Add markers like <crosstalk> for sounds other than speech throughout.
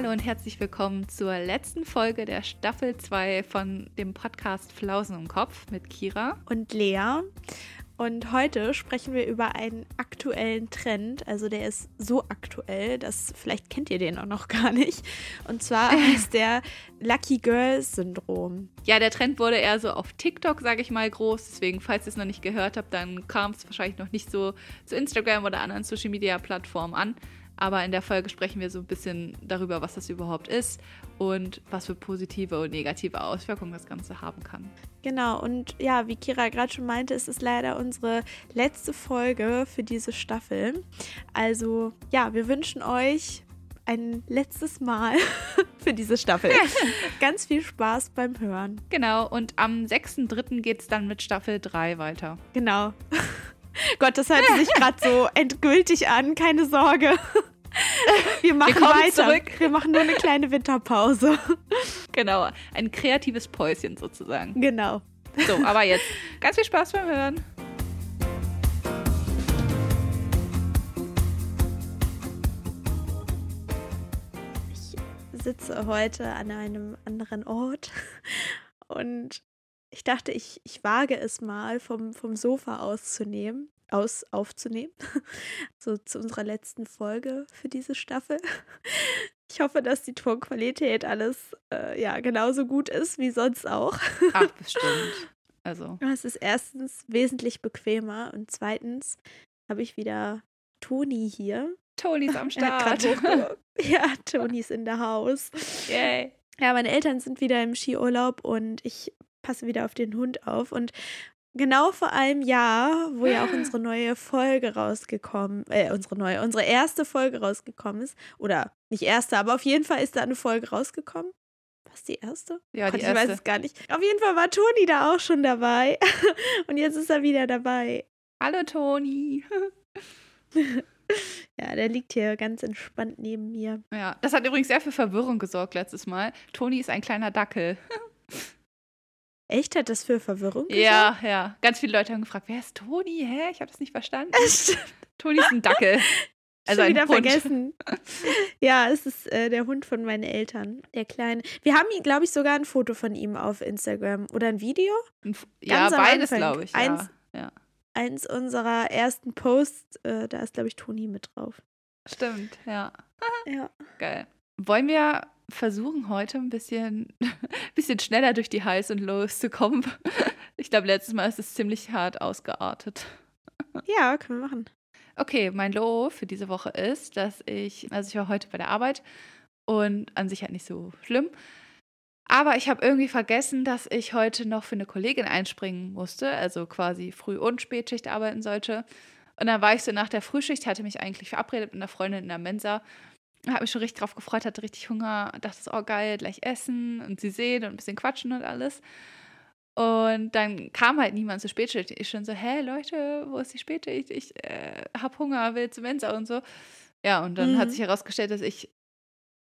Hallo und herzlich willkommen zur letzten Folge der Staffel 2 von dem Podcast Flausen im Kopf mit Kira und Lea. Und heute sprechen wir über einen aktuellen Trend. Also der ist so aktuell, dass vielleicht kennt ihr den auch noch gar nicht. Und zwar <laughs> ist der Lucky Girl Syndrom. Ja, der Trend wurde eher so auf TikTok, sage ich mal, groß. Deswegen, falls ihr es noch nicht gehört habt, dann kam es wahrscheinlich noch nicht so zu Instagram oder anderen Social Media Plattformen an. Aber in der Folge sprechen wir so ein bisschen darüber, was das überhaupt ist und was für positive und negative Auswirkungen das Ganze haben kann. Genau, und ja, wie Kira gerade schon meinte, ist es leider unsere letzte Folge für diese Staffel. Also ja, wir wünschen euch ein letztes Mal <laughs> für diese Staffel. <laughs> Ganz viel Spaß beim Hören. Genau, und am 6.3. geht es dann mit Staffel 3 weiter. Genau. Gott, das hört sich gerade so endgültig an, keine Sorge. <laughs> Wir machen Wir weiter. Zurück. Wir machen nur eine kleine Winterpause. Genau, ein kreatives Päuschen sozusagen. Genau. So, aber jetzt ganz viel Spaß beim Hören. Ich sitze heute an einem anderen Ort und ich dachte, ich, ich wage es mal vom, vom Sofa auszunehmen, aus aufzunehmen. <laughs> so zu unserer letzten Folge für diese Staffel. <laughs> Ich hoffe, dass die Tonqualität alles äh, ja genauso gut ist wie sonst auch. Ach, <laughs> bestimmt. Also. Es ist erstens wesentlich bequemer und zweitens habe ich wieder Toni hier. Toni ist am Start. ja, Toni ist in der Haus. Yay. Ja, meine Eltern sind wieder im Skiurlaub und ich passe wieder auf den Hund auf. Und genau vor einem Jahr, wo ja auch unsere neue Folge rausgekommen, äh, unsere neue, unsere erste Folge rausgekommen ist, oder nicht erste, aber auf jeden Fall ist da eine Folge rausgekommen. Was die erste? Ja, Gott, die ich erste. weiß es gar nicht. Auf jeden Fall war Toni da auch schon dabei. <laughs> Und jetzt ist er wieder dabei. Hallo Toni. <laughs> Ja, der liegt hier ganz entspannt neben mir. Ja, das hat übrigens sehr für Verwirrung gesorgt letztes Mal. Toni ist ein kleiner Dackel. <laughs> Echt? Hat das für Verwirrung gesorgt? Ja, ja. Ganz viele Leute haben gefragt, wer ist Toni? Hä? Ich habe das nicht verstanden. <laughs> Toni ist ein Dackel. <laughs> Also Schon wieder Hund. vergessen. <laughs> ja, es ist äh, der Hund von meinen Eltern, der Kleine. Wir haben, glaube ich, sogar ein Foto von ihm auf Instagram oder ein Video. Ein ja, beides, glaube ich. Eins, ja. eins unserer ersten Posts, äh, da ist, glaube ich, Toni mit drauf. Stimmt, ja. ja. Geil. Wollen wir versuchen heute ein bisschen, <laughs> bisschen schneller durch die Highs und Lows zu kommen. <laughs> Ich glaube, letztes Mal ist es ziemlich hart ausgeartet. <laughs> Ja, können wir machen. Okay, mein Low für diese Woche ist, dass ich, also ich war heute bei der Arbeit und an sich halt nicht so schlimm. Aber ich habe irgendwie vergessen, dass ich heute noch für eine Kollegin einspringen musste, also quasi Früh- und Spätschicht arbeiten sollte. Und dann war ich so nach der Frühschicht, hatte mich eigentlich verabredet mit einer Freundin in der Mensa habe mich schon richtig drauf gefreut, hatte richtig Hunger, dachte oh geil, gleich essen und sie sehen und ein bisschen quatschen und alles. Und dann kam halt niemand zur Spätschicht. Ich schon so, hä, Leute, wo ist die Spätschicht? Ich äh, hab Hunger, will zum Mensa und so. Ja, und dann mhm. hat sich herausgestellt, dass ich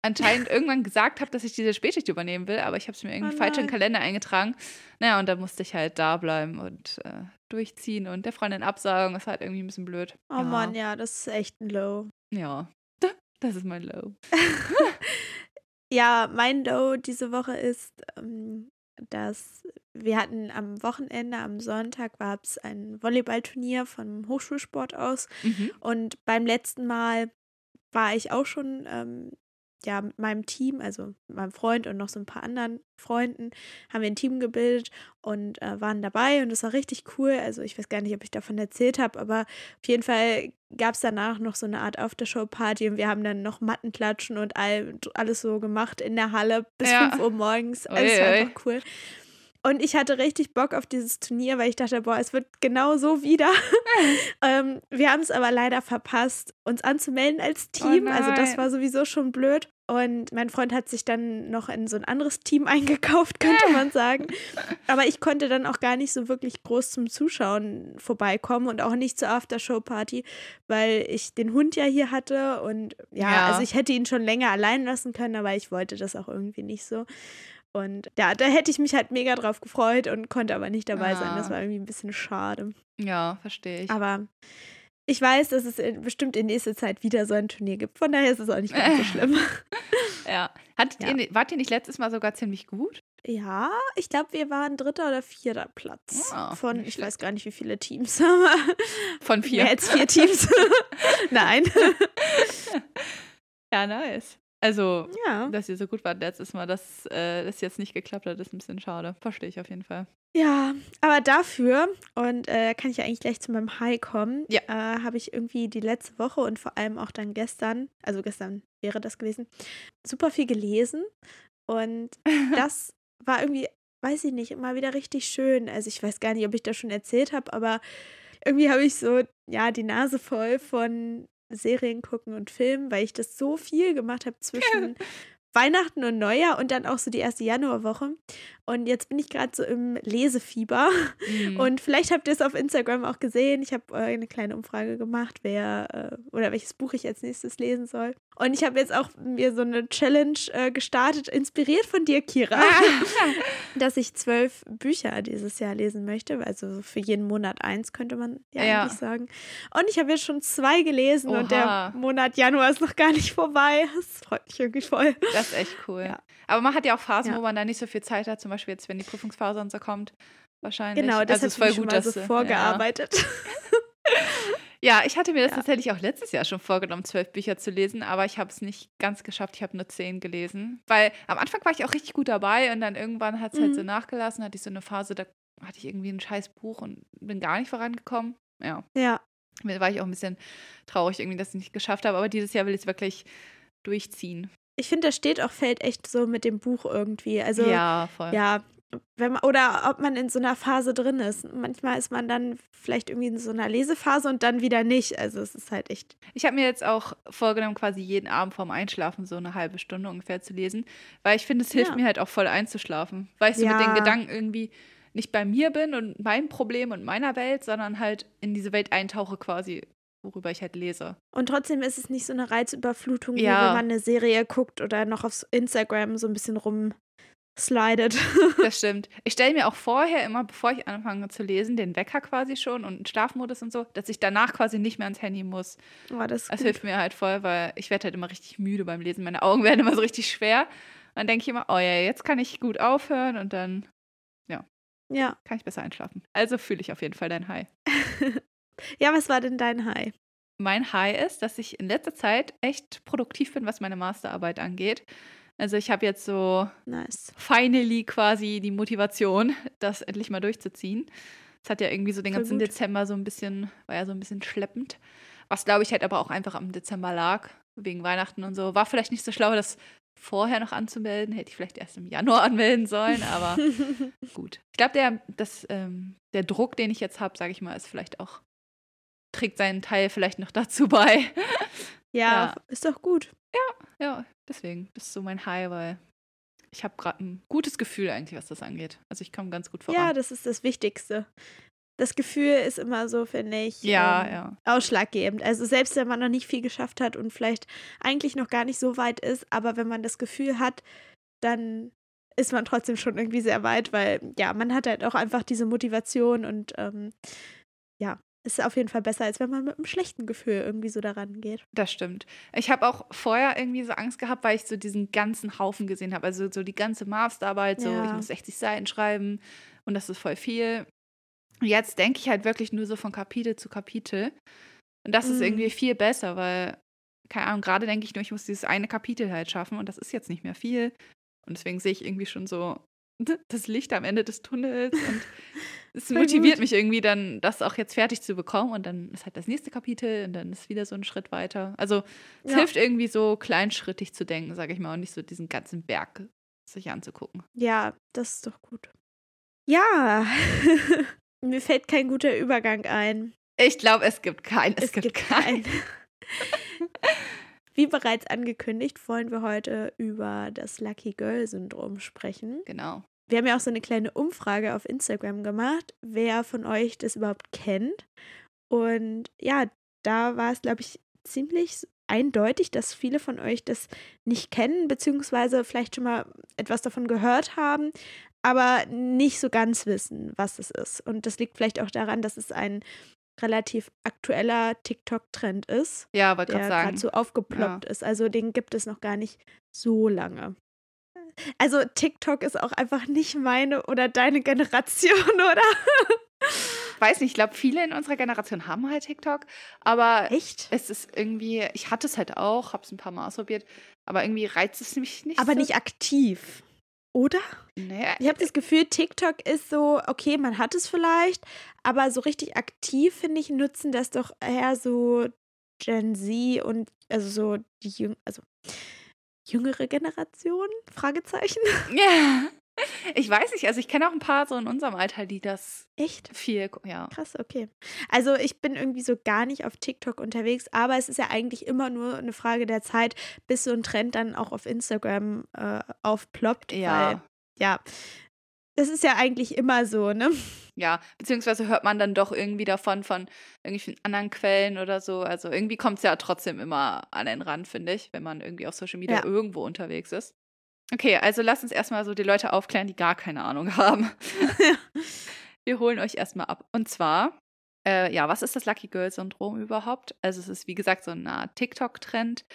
anscheinend irgendwann gesagt habe, dass ich diese Spätschicht übernehmen will, aber ich habe es mir irgendwie oh falsch in den Kalender eingetragen. Naja, und dann musste ich halt da bleiben und äh, durchziehen und der Freundin absagen. Das ist halt irgendwie ein bisschen blöd. Oh ja. Mann, ja, das ist echt ein Low. Ja, das ist mein Low. <laughs> ja, mein Low diese Woche ist, ähm, dass wir hatten am Wochenende, am Sonntag gab es ein Volleyballturnier vom Hochschulsport aus. Mhm. Und beim letzten Mal war ich auch schon ähm, ja, mit meinem Team, also meinem Freund und noch so ein paar anderen Freunden, haben wir ein Team gebildet und äh, waren dabei und das war richtig cool. Also ich weiß gar nicht, ob ich davon erzählt habe, aber auf jeden Fall gab es danach noch so eine Art Aftershow-Party und wir haben dann noch Mattenklatschen und all, alles so gemacht in der Halle bis ja. 5 Uhr morgens. Also es war einfach cool. Und ich hatte richtig Bock auf dieses Turnier, weil ich dachte, boah, es wird genau so wieder. <laughs> ähm, wir haben es aber leider verpasst, uns anzumelden als oh Team. Oh also das war sowieso schon blöd. Und mein Freund hat sich dann noch in so ein anderes Team <laughs> eingekauft, könnte man sagen. Aber ich konnte dann auch gar nicht so wirklich groß zum Zuschauen vorbeikommen und auch nicht zur Aftershow-Party, weil ich den Hund ja hier hatte. Und ja, ja, also ich hätte ihn schon länger allein lassen können, aber ich wollte das auch irgendwie nicht so. Und ja, da hätte ich mich halt mega drauf gefreut und konnte aber nicht dabei ah. sein. Das ah. war irgendwie ein bisschen schade. Ja, verstehe ich. Aber ich weiß, dass es in, bestimmt in nächster Zeit wieder so ein Turnier gibt. Von daher ist es auch nicht ganz so <laughs> schlimm. ja. Hattet ja. Ihr, wart ihr nicht letztes Mal sogar ziemlich gut? Ja, ich glaube, wir waren dritter oder vierter Platz. Oh, von, ich schlecht. weiß gar nicht, wie viele Teams. <laughs> von vier. Mehr als vier Teams. <laughs> Nein. ja, nice. Also, ja. dass ihr so gut wart letztes Mal, dass äh, das jetzt nicht geklappt hat, ist ein bisschen schade. Verstehe ich auf jeden Fall. Ja, aber dafür, und äh, kann ich ja eigentlich gleich zu meinem High kommen, ja. äh, habe ich irgendwie die letzte Woche und vor allem auch dann gestern, also gestern wäre das gewesen, super viel gelesen. Und <laughs> das war irgendwie, weiß ich nicht, immer wieder richtig schön. Also ich weiß gar nicht, ob ich das schon erzählt habe, aber irgendwie habe ich so, ja, die Nase voll von Serien gucken und Filmen, weil ich das so viel gemacht habe zwischen <laughs> Weihnachten und Neujahr und dann auch so die erste Januarwoche. Und jetzt bin ich gerade so im Lesefieber. Mhm. Und vielleicht habt ihr es auf Instagram auch gesehen. Ich habe äh, eine kleine Umfrage gemacht, wer äh, oder welches Buch ich als nächstes lesen soll. Und ich habe jetzt auch mir so eine Challenge äh, gestartet, inspiriert von dir, Kira, <laughs> dass ich zwölf Bücher dieses Jahr lesen möchte. Also für jeden Monat eins, könnte man ja, ja. eigentlich sagen. Und ich habe jetzt schon zwei gelesen Oha. und der Monat Januar ist noch gar nicht vorbei. Das freut mich irgendwie voll. Das ist echt cool. Ja. Aber man hat ja auch Phasen, ja. wo man da nicht so viel Zeit hat, zum Beispiel jetzt, wenn die Prüfungsphase und so kommt. Wahrscheinlich. Genau, das also ist voll gut, dass so vorgearbeitet. <laughs> Ja. ich hatte mir das ja. tatsächlich auch letztes Jahr schon vorgenommen, zwölf Bücher zu lesen, aber ich habe es nicht ganz geschafft. Ich habe nur zehn gelesen. Weil am Anfang war ich auch richtig gut dabei und dann irgendwann hat es mhm. halt so mhm. nachgelassen, hatte ich so eine Phase, da hatte ich irgendwie ein scheiß Buch und bin gar nicht vorangekommen. Ja. Ja. Da war ich auch ein bisschen traurig, irgendwie, dass ich es nicht geschafft habe. Aber dieses Jahr will ich es wirklich durchziehen ich finde, das steht auch, fällt echt so mit dem Buch irgendwie. Also, ja, voll. Ja, wenn man, oder ob man in so einer Phase drin ist. Manchmal ist man dann vielleicht irgendwie in so einer Lesephase und dann wieder nicht. Also es ist halt echt. Ich habe mir jetzt auch vorgenommen, quasi jeden Abend vorm Einschlafen so eine halbe Stunde ungefähr zu lesen, weil ich finde, es hilft ja. mir halt auch voll einzuschlafen, weil ich so ja. mit den Gedanken irgendwie nicht bei mir bin und meinem Problem und meiner Welt, sondern halt in diese Welt eintauche quasi worüber ich halt lese. Und trotzdem ist es nicht so eine Reizüberflutung, ja. wie wenn man eine Serie guckt oder noch auf Instagram so ein bisschen rumslidet. <laughs> Das stimmt. Ich stelle mir auch vorher immer, bevor ich anfange zu lesen, den Wecker quasi schon und Schlafmodus und so, dass ich danach quasi nicht mehr ans Handy muss. Oh, das das hilft mir halt voll, weil ich werde halt immer richtig müde beim Lesen. Meine Augen <laughs> werden immer so richtig schwer. dann denke ich immer, oh ja, jetzt kann ich gut aufhören und dann, ja. Ja. Kann ich besser einschlafen. Also fühle ich auf jeden Fall dein High. <laughs> Ja, was war denn dein High? Mein High ist, dass ich in letzter Zeit echt produktiv bin, was meine Masterarbeit angeht. Also ich habe jetzt so nice. finally quasi die Motivation, das endlich mal durchzuziehen. Es hat ja irgendwie so den Voll ganzen gut. Dezember so ein bisschen, war ja so ein bisschen schleppend. Was glaube ich halt aber auch einfach am Dezember lag, wegen Weihnachten und so. War vielleicht nicht so schlau, das vorher noch anzumelden. Hätte ich vielleicht erst im Januar <laughs> anmelden sollen, aber <laughs> gut. Ich glaube, der, ähm, der Druck, den ich jetzt habe, sage ich mal, ist vielleicht auch trägt seinen Teil vielleicht noch dazu bei. <laughs> Ja, ja. ist doch gut. Ja, ja, deswegen. Das ist so mein High, weil ich habe gerade ein gutes Gefühl eigentlich, was das angeht. Also ich komme ganz gut voran. Ja, das ist das Wichtigste. Das Gefühl ist immer so, finde ich, ja, ähm, ja. ausschlaggebend. Also selbst wenn man noch nicht viel geschafft hat und vielleicht eigentlich noch gar nicht so weit ist, aber wenn man das Gefühl hat, dann ist man trotzdem schon irgendwie sehr weit, weil ja, man hat halt auch einfach diese Motivation und ähm, ja, ist auf jeden Fall besser, als wenn man mit einem schlechten Gefühl irgendwie so daran geht. Das stimmt. Ich habe auch vorher irgendwie so Angst gehabt, weil ich so diesen ganzen Haufen gesehen habe. Also so die ganze Masterarbeit, so ja. ich muss 60 Seiten schreiben und das ist voll viel. Jetzt denke ich halt wirklich nur so von Kapitel zu Kapitel. Und das mhm. ist irgendwie viel besser, weil, keine Ahnung, gerade denke ich nur, ich muss dieses eine Kapitel halt schaffen und das ist jetzt nicht mehr viel. Und deswegen sehe ich irgendwie schon so das Licht am Ende des Tunnels und <laughs> es motiviert mich irgendwie dann, das auch jetzt fertig zu bekommen und dann ist halt das nächste Kapitel und dann ist wieder so ein Schritt weiter. Also es ja. hilft irgendwie so kleinschrittig zu denken, sage ich mal, und nicht so diesen ganzen Berg sich anzugucken. Ja, das ist doch gut. Ja, <laughs> mir fällt kein guter Übergang ein. Ich glaube, es gibt keinen. Es, es, gibt, gibt keinen. keinen. <laughs> Wie bereits angekündigt, wollen wir heute über das Lucky Girl Syndrom sprechen. Genau. Wir haben ja auch so eine kleine Umfrage auf Instagram gemacht, wer von euch das überhaupt kennt. Und ja, da war es, glaube ich, ziemlich eindeutig, dass viele von euch das nicht kennen, beziehungsweise vielleicht schon mal etwas davon gehört haben, aber nicht so ganz wissen, was es ist. Und das liegt vielleicht auch daran, dass es ein relativ aktueller TikTok-Trend ist. Ja, wollte der gerade sagen. gerade so aufgeploppt ist. Also den gibt es noch gar nicht so lange. Also TikTok ist auch einfach nicht meine oder deine Generation, <laughs> oder? weiß nicht, ich glaube, viele in unserer Generation haben halt TikTok, aber Echt? es ist irgendwie, ich hatte es halt auch, habe es ein paar Mal ausprobiert, aber irgendwie reizt es mich nicht Aber so. nicht aktiv, oder? Nee, Ich habe das Gefühl, TikTok ist so, okay, man hat es vielleicht, aber so richtig aktiv, finde ich, nutzen das doch eher so Gen Z und also so die Jüng also jüngere Generation? Fragezeichen. ja. Ich weiß nicht, also ich kenne auch ein paar so in unserem Alter, die das Echt? viel, ja. Krass, okay. Also ich bin irgendwie so gar nicht auf TikTok unterwegs, aber es ist ja eigentlich immer nur eine Frage der Zeit, bis so ein Trend dann auch auf Instagram äh, aufploppt. Ja. Weil, ja. Das ist ja eigentlich immer so, ne? Ja, beziehungsweise hört man dann doch irgendwie davon von irgendwelchen anderen Quellen oder so. Also irgendwie kommt es ja trotzdem immer an den Rand, finde ich, wenn man irgendwie auf Social Media Ja. irgendwo unterwegs ist. Okay, also lasst uns erstmal so die Leute aufklären, die gar keine Ahnung <laughs> haben. Wir holen euch erstmal ab. Und zwar, äh, ja, was ist das Lucky Girl Syndrom überhaupt? Also es ist, wie gesagt, so Art TikTok-Trend,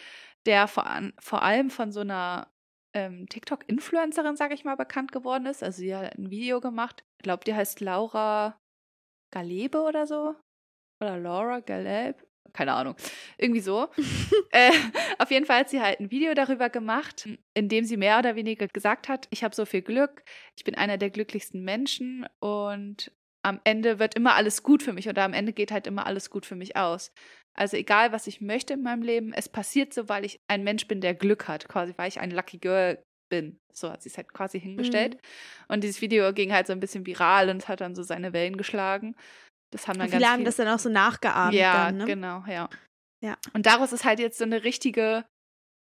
der vor, an, vor allem von so einer ähm, TikTok-Influencerin, sage ich mal, bekannt geworden ist. Also sie hat ein Video gemacht. Ich glaube, die heißt Laura Galebe oder so. Oder Laura Galeb. Keine Ahnung. Irgendwie so. <laughs> äh, auf jeden Fall hat sie halt ein Video darüber gemacht, in dem sie mehr oder weniger gesagt hat, ich habe so viel Glück, ich bin einer der glücklichsten Menschen und am Ende wird immer alles gut für mich oder am Ende geht halt immer alles gut für mich aus. Also egal, was ich möchte in meinem Leben, es passiert so, weil ich ein Mensch bin, der Glück hat, quasi, weil ich ein Lucky Girl bin. So hat sie es halt quasi hingestellt. Mhm. Und dieses Video ging halt so ein bisschen viral und hat dann so seine Wellen geschlagen. Das haben dann Viele ganz haben viele das dann auch so nachgeahmt. ja, dann, ne? genau, ja. Ja. Und daraus ist halt jetzt so eine richtige,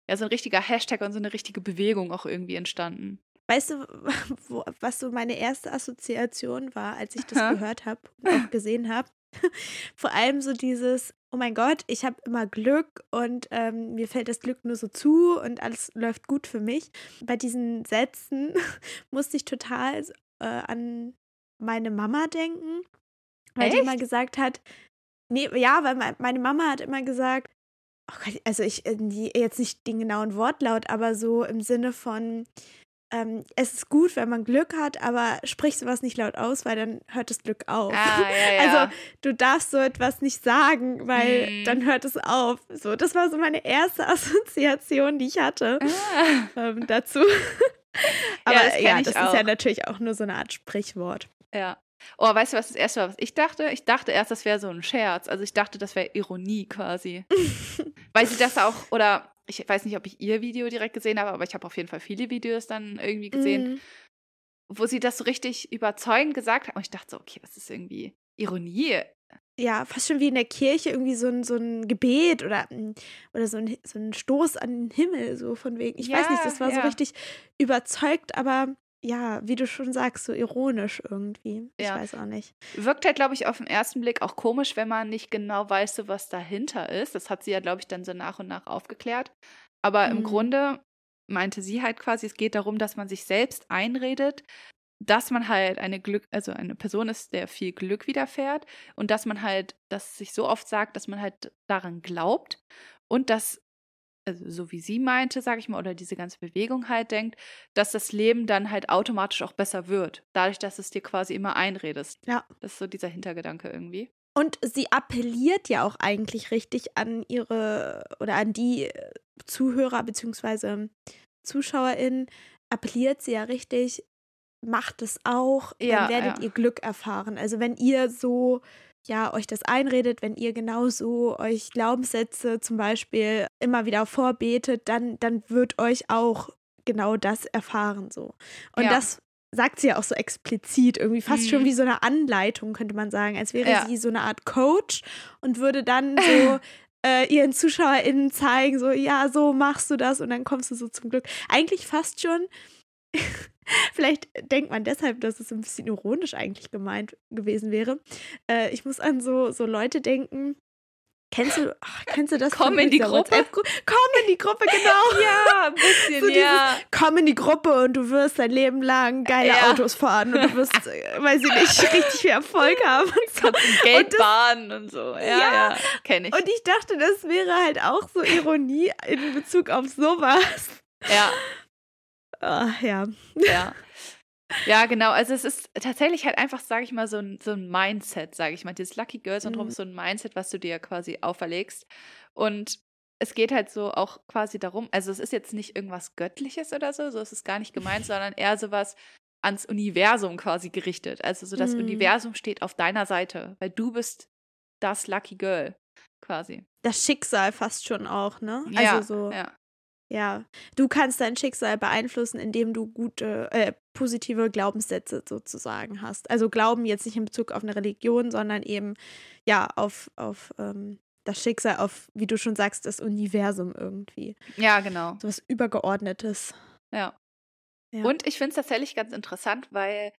ja, so ein richtiger Hashtag und so eine richtige Bewegung auch irgendwie entstanden. Weißt du, <laughs> wo, was so meine erste Assoziation war, als ich das gehört habe und auch <laughs> gesehen habe? <laughs> Vor allem so dieses, oh mein Gott, ich habe immer Glück und ähm, mir fällt das Glück nur so zu und alles läuft gut für mich. Bei diesen Sätzen musste ich total äh, an meine Mama denken, weil die Echt? immer gesagt hat, nee, ja, weil me- meine Mama hat immer gesagt, oh Gott, also ich, äh, die, jetzt nicht den genauen Wortlaut, aber so im Sinne von, ähm, es ist gut, wenn man Glück hat, aber sprich sowas nicht laut aus, weil dann hört das Glück auf. Ah, ja, <laughs> ja. Also du darfst so etwas nicht sagen, weil Mhm. dann hört es auf. So, das war so meine erste <laughs> Assoziation, die ich hatte ah, ähm, dazu. <laughs> aber das kenn ja, das ist ja natürlich auch nur so eine Art Sprichwort. ja. Oh, weißt du, was das erste war, was ich dachte? Ich dachte erst, das wäre so ein Scherz. Also ich dachte, das wäre Ironie quasi. <laughs> Weil sie das auch, oder ich weiß nicht, ob ich ihr Video direkt gesehen habe, aber ich habe auf jeden Fall viele Videos dann irgendwie gesehen, Mhm. wo sie das so richtig überzeugend gesagt hat. Und ich dachte so, okay, das ist irgendwie Ironie. ja, fast schon wie in der Kirche irgendwie so ein, so ein Gebet oder, mm, oder so, ein, so ein Stoß an den Himmel, so von wegen. Ich weiß nicht, Ja, das war so ja. richtig überzeugt, aber ja, wie du schon sagst, so ironisch irgendwie. Ich Ja. weiß auch nicht. Wirkt halt, glaube ich, auf den ersten Blick auch komisch, wenn man nicht genau weiß, so was dahinter ist. Das hat sie ja, glaube ich, dann so nach und nach aufgeklärt. Aber im Mhm. Grunde meinte sie halt quasi, es geht darum, dass man sich selbst einredet, dass man halt eine Glück, also eine Person ist, der viel Glück widerfährt und dass man halt, das sich so oft sagt, dass man halt daran glaubt und dass, also so wie sie meinte, sage ich mal, oder diese ganze Bewegung halt denkt, dass das Leben dann halt automatisch auch besser wird, dadurch, dass es dir quasi immer einredest. Ja. Das ist so dieser Hintergedanke irgendwie. Und sie appelliert ja auch eigentlich richtig an ihre oder an die äh, Zuhörer bzw. ZuschauerInnen, appelliert sie ja richtig, macht es auch, Ja, dann werdet ja. ihr Glück erfahren. Also wenn ihr so ja, euch das einredet, wenn ihr genauso euch Glaubenssätze zum Beispiel immer wieder vorbetet, dann, dann wird euch auch genau das erfahren so. Und Ja. das sagt sie ja auch so explizit, irgendwie fast Mhm. schon wie so eine Anleitung, könnte man sagen, als wäre Ja. sie so eine Art Coach und würde dann <laughs> so äh, ihren ZuschauerInnen zeigen, so, ja, so machst du das und dann kommst du so zum Glück. Eigentlich fast schon, <laughs> vielleicht denkt man deshalb, dass es ein bisschen ironisch eigentlich gemeint gewesen wäre. Äh, ich muss an so, so Leute denken, Kennst du, ach, kennst du das? Komm in die Gruppe. Komm in die Gruppe, <laughs> genau. ja, ein bisschen, so ja. Dieses, komm in die Gruppe und du wirst dein Leben lang geile ja. Autos fahren und du wirst, <laughs> äh, weiß ich nicht, richtig viel Erfolg haben. Und so. Kannst Geld bahnen und so. Ja, ja, ja kenne ich. Und ich dachte, das wäre halt auch so Ironie in Bezug auf sowas. Ja. Oh, ja. Ja. Ja, genau. Also es ist tatsächlich halt einfach, sage ich mal, so ein, so ein Mindset, sage ich mal. Dieses Lucky Girl Syndrom mhm. ist so ein Mindset, was du dir quasi auferlegst. Und es geht halt so auch quasi darum, also es ist jetzt nicht irgendwas Göttliches oder so, so ist es gar nicht gemeint, <laughs> sondern eher sowas ans Universum quasi gerichtet. Also so das mhm. Universum steht auf deiner Seite, weil du bist das Lucky Girl quasi. Das Schicksal fast schon auch, ne? Ja, also so. Ja. Ja, du kannst dein Schicksal beeinflussen, indem du gute, äh, positive Glaubenssätze sozusagen hast. Also Glauben jetzt nicht in Bezug auf eine Religion, sondern eben ja auf, auf ähm, das Schicksal, auf, wie du schon sagst, das Universum irgendwie. Ja, genau. So was Übergeordnetes. Ja. ja. Und ich finde es tatsächlich ganz interessant, weil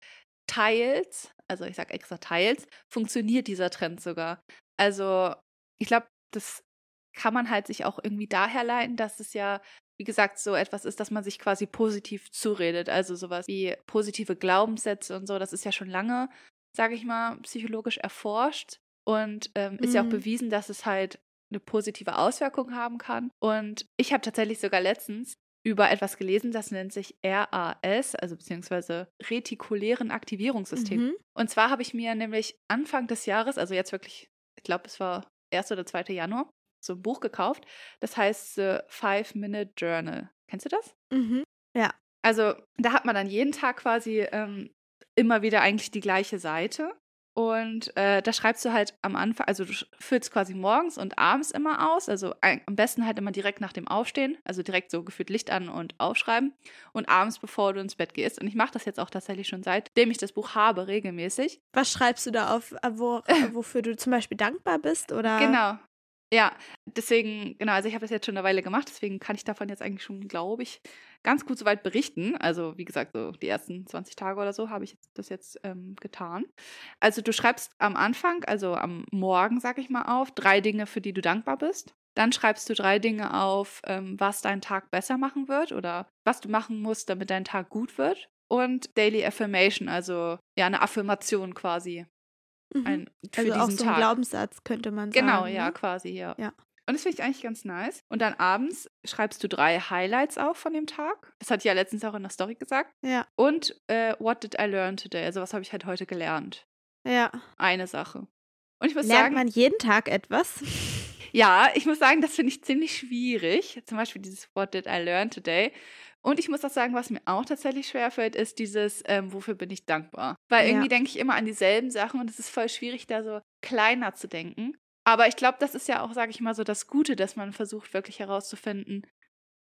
teils, also ich sage extra teils, funktioniert dieser Trend sogar. Also ich glaube, das kann man halt sich auch irgendwie daher leiten, dass es ja, wie gesagt, so etwas ist, dass man sich quasi positiv zuredet. Also sowas wie positive Glaubenssätze und so, das ist ja schon lange, sage ich mal, psychologisch erforscht und ähm, mhm. ist ja auch mhm. bewiesen, dass es halt eine positive Auswirkung haben kann. Und ich habe tatsächlich sogar letztens über etwas gelesen, das nennt sich RAS, also beziehungsweise retikulären Aktivierungssystem. Mhm. Und zwar habe ich mir nämlich Anfang des Jahres, also jetzt wirklich, ich glaube, es war 1. oder 2. Januar, so ein Buch gekauft. Das heißt The Five-Minute Journal. Kennst du das? Mhm. Ja. Also da hat man dann jeden Tag quasi ähm, immer wieder eigentlich die gleiche Seite. Und äh, da schreibst du halt am Anfang, also du füllst quasi morgens und abends immer aus. Also ein, am besten halt immer direkt nach dem Aufstehen. Also direkt so gefühlt Licht an und aufschreiben. Und abends, bevor du ins Bett gehst. Und ich mache das jetzt auch tatsächlich schon seitdem ich das Buch habe, regelmäßig. Was schreibst du da auf, äh, wo, <laughs> wofür du zum Beispiel dankbar bist? Oder? Genau, ja, deswegen, genau, also ich habe das jetzt schon eine Weile gemacht, deswegen kann ich davon jetzt eigentlich schon, glaube ich, ganz gut soweit berichten. Also, wie gesagt, so die ersten 20 Tage oder so habe ich das jetzt ähm, getan. Also, du schreibst am Anfang, also am Morgen, sag ich mal, auf, drei Dinge, für die du dankbar bist. Dann schreibst du drei Dinge auf, ähm, was deinen Tag besser machen wird oder was du machen musst, damit dein Tag gut wird. Und Daily Affirmation, also ja, eine Affirmation quasi. Mhm. Ein, für also auch so ein. Glaubenssatz könnte man genau, sagen. Genau, ja, ne? quasi, ja. ja. Und das finde ich eigentlich ganz nice. Und dann abends schreibst du drei Highlights auf von dem Tag. Das ich ja letztens auch in der Story gesagt. Ja. Und äh, what did I learn today? Also was habe ich halt heute gelernt? Ja. Eine Sache. Und ich muss Lernt sagen, man jeden Tag etwas? Ja, ich muss sagen, das finde ich ziemlich schwierig. Zum Beispiel dieses What did I learn today? Und ich muss auch sagen, was mir auch tatsächlich schwerfällt, ist dieses, ähm, wofür bin ich dankbar? Weil ja. irgendwie denke ich immer an dieselben Sachen und es ist voll schwierig, da so kleiner zu denken. Aber ich glaube, das ist ja auch, sage ich mal, so das Gute, dass man versucht, wirklich herauszufinden,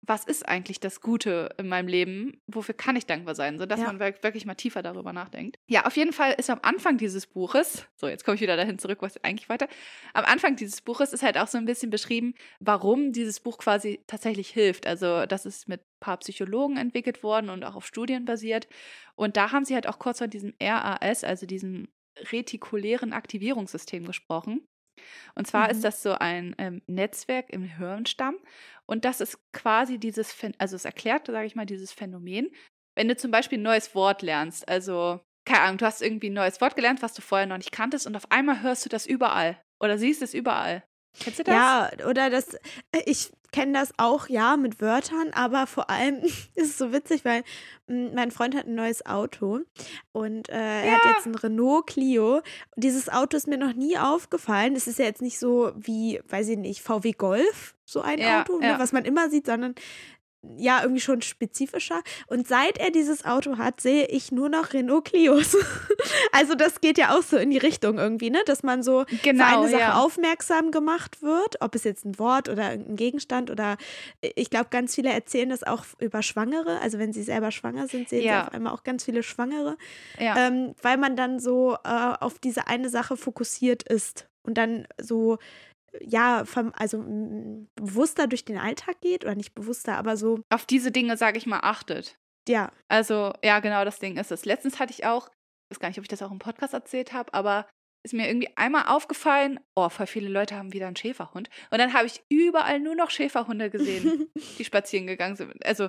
was ist eigentlich das Gute in meinem Leben? Wofür kann ich dankbar sein? So dass ja. man wirklich mal tiefer darüber nachdenkt. Ja, auf jeden Fall ist am Anfang dieses Buches, so jetzt komme ich wieder dahin zurück, was eigentlich weiter. Am Anfang dieses Buches ist halt auch so ein bisschen beschrieben, warum dieses Buch quasi tatsächlich hilft. Also, das ist mit ein paar Psychologen entwickelt worden und auch auf Studien basiert. Und da haben sie halt auch kurz von diesem RAS, also diesem retikulären Aktivierungssystem gesprochen. Und zwar mhm. ist das so ein ähm, Netzwerk im Hirnstamm. Und das ist quasi dieses, also es erklärt, sage ich mal, dieses Phänomen. Wenn du zum Beispiel ein neues Wort lernst, also, keine Ahnung, du hast irgendwie ein neues Wort gelernt, was du vorher noch nicht kanntest, und auf einmal hörst du das überall oder siehst es überall. Kennst du das? Ja, oder das, äh, ich kenne das auch, ja, mit Wörtern, aber vor allem <laughs> ist es so witzig, weil hm, mein Freund hat ein neues Auto und äh, er ja. hat jetzt ein Renault Clio. Dieses Auto ist mir noch nie aufgefallen. Es ist ja jetzt nicht so wie, weiß ich nicht, VW Golf, so ein ja, Auto, ne, ja. was man immer sieht, sondern ja irgendwie schon spezifischer. Und seit er dieses Auto hat, sehe ich nur noch Renault Clios. <laughs> also das geht ja auch so in die Richtung irgendwie, ne? Dass man so genau, für eine Sache ja. aufmerksam gemacht wird, ob es jetzt ein Wort oder ein Gegenstand oder ich glaube, ganz viele erzählen das auch über Schwangere. Also wenn sie selber schwanger sind, sehen ja. sie auf einmal auch ganz viele Schwangere. Ja. Ähm, weil man dann so äh, auf diese eine Sache fokussiert ist und dann so ja, vom, also bewusster durch den Alltag geht oder nicht bewusster, aber so. Auf diese Dinge, sage ich mal, achtet. Ja. Also, ja, genau das Ding ist es. Letztens hatte ich auch, ich weiß gar nicht, ob ich das auch im Podcast erzählt habe, aber ist mir irgendwie einmal aufgefallen, oh, voll viele Leute haben wieder einen Schäferhund. Und dann habe ich überall nur noch Schäferhunde gesehen, <laughs> die spazieren gegangen sind. Also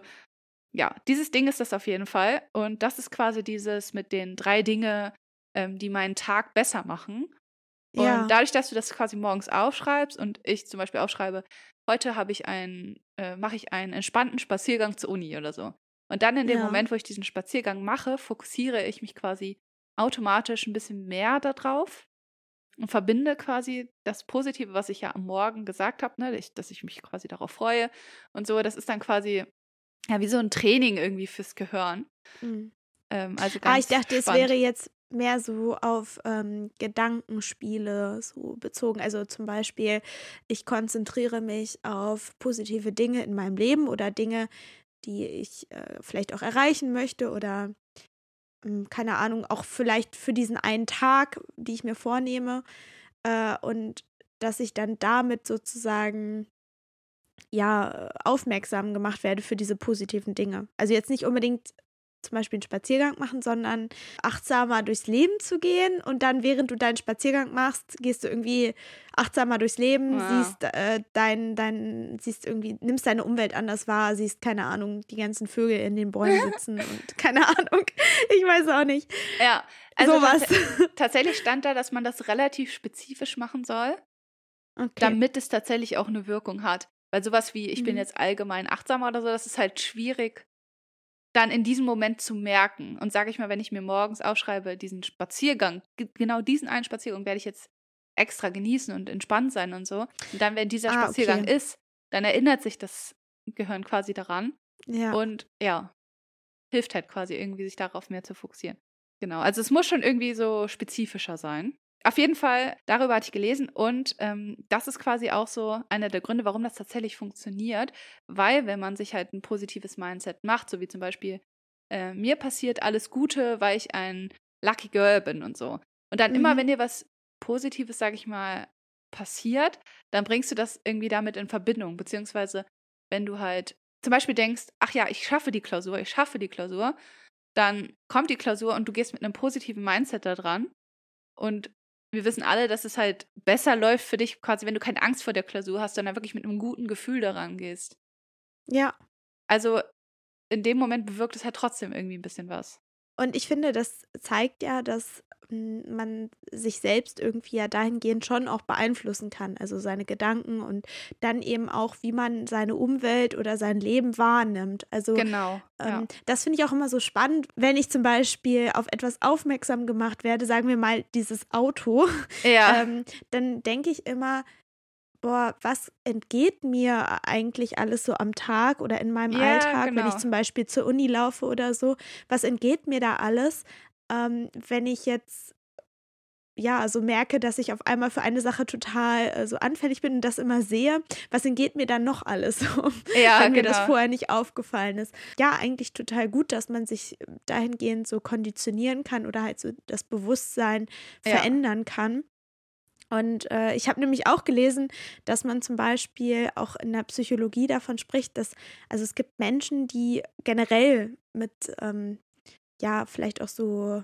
ja, dieses Ding ist das auf jeden Fall. Und das ist quasi dieses mit den drei Dinge, ähm, die meinen Tag besser machen. Und ja. dadurch, dass du das quasi morgens aufschreibst und ich zum Beispiel aufschreibe, heute habe ich einen, äh, mache ich einen entspannten Spaziergang zur Uni oder so. Und dann in dem ja. Moment, wo ich diesen Spaziergang mache, fokussiere ich mich quasi automatisch ein bisschen mehr darauf und verbinde quasi das Positive, was ich ja am Morgen gesagt habe, ne, dass ich mich quasi darauf freue und so. Das ist dann quasi ja wie so ein Training irgendwie fürs Gehirn. Mhm. Ähm, also ah, ich dachte, spannend. es wäre jetzt mehr so auf ähm, Gedankenspiele so bezogen. Also zum Beispiel, ich konzentriere mich auf positive Dinge in meinem Leben oder Dinge, die ich äh, vielleicht auch erreichen möchte oder äh, keine Ahnung, auch vielleicht für diesen einen Tag, die ich mir vornehme. Äh, und dass ich dann damit sozusagen ja aufmerksam gemacht werde für diese positiven Dinge. Also jetzt nicht unbedingt zum Beispiel einen Spaziergang machen, sondern achtsamer durchs Leben zu gehen und dann, während du deinen Spaziergang machst, gehst du irgendwie achtsamer durchs Leben, wow. siehst äh, dein, dein, siehst irgendwie, nimmst deine Umwelt anders wahr, siehst, keine Ahnung, die ganzen Vögel in den Bäumen <laughs> sitzen und keine Ahnung, ich weiß auch nicht. Ja, also Sowas. Tats <laughs> tatsächlich stand da, dass man das relativ spezifisch machen soll, okay. damit es tatsächlich auch eine Wirkung hat. Weil sowas wie, ich mhm. bin jetzt allgemein achtsamer oder so, das ist halt schwierig dann in diesem Moment zu merken. Und sage ich mal, wenn ich mir morgens aufschreibe, diesen Spaziergang, genau diesen einen Spaziergang werde ich jetzt extra genießen und entspannt sein und so. Und dann, wenn dieser ah, Spaziergang okay. ist, dann erinnert sich das Gehirn quasi daran. Ja. Und ja, hilft halt quasi irgendwie, sich darauf mehr zu fokussieren. Genau. Also es muss schon irgendwie so spezifischer sein. Auf jeden Fall, darüber hatte ich gelesen und ähm, das ist quasi auch so einer der Gründe, warum das tatsächlich funktioniert, weil wenn man sich halt ein positives Mindset macht, so wie zum Beispiel, äh, mir passiert alles Gute, weil ich ein Lucky Girl bin und so. Und dann mhm. immer, wenn dir was Positives, sag ich mal, passiert, dann bringst du das irgendwie damit in Verbindung, beziehungsweise wenn du halt zum Beispiel denkst, ach ja, ich schaffe die Klausur, ich schaffe die Klausur, dann kommt die Klausur und du gehst mit einem positiven Mindset da dran und wir wissen alle, dass es halt besser läuft für dich, quasi, wenn du keine Angst vor der Klausur hast, sondern wirklich mit einem guten Gefühl daran gehst. Ja. Also in dem Moment bewirkt es halt trotzdem irgendwie ein bisschen was. Und ich finde, das zeigt ja, dass man sich selbst irgendwie ja dahingehend schon auch beeinflussen kann. Also seine Gedanken und dann eben auch, wie man seine Umwelt oder sein Leben wahrnimmt. Also genau, ähm, ja. das finde ich auch immer so spannend, wenn ich zum Beispiel auf etwas aufmerksam gemacht werde, sagen wir mal dieses Auto, <laughs> ja. ähm, dann denke ich immer, boah, was entgeht mir eigentlich alles so am Tag oder in meinem ja, Alltag, genau. wenn ich genau. zum Beispiel zur Uni laufe oder so, was entgeht mir da alles? ähm, wenn ich jetzt ja, also merke, dass ich auf einmal für eine Sache total äh, so anfällig bin und das immer sehe, was entgeht mir dann noch alles, <laughs> ja, wenn genau. mir das genau. vorher nicht aufgefallen ist. Ja, eigentlich total gut, dass man sich dahingehend so konditionieren kann oder halt so das Bewusstsein ja. verändern kann. Und äh, ich habe nämlich auch gelesen, dass man zum Beispiel auch in der Psychologie davon spricht, dass also es gibt Menschen, die generell mit ähm, ja, vielleicht auch so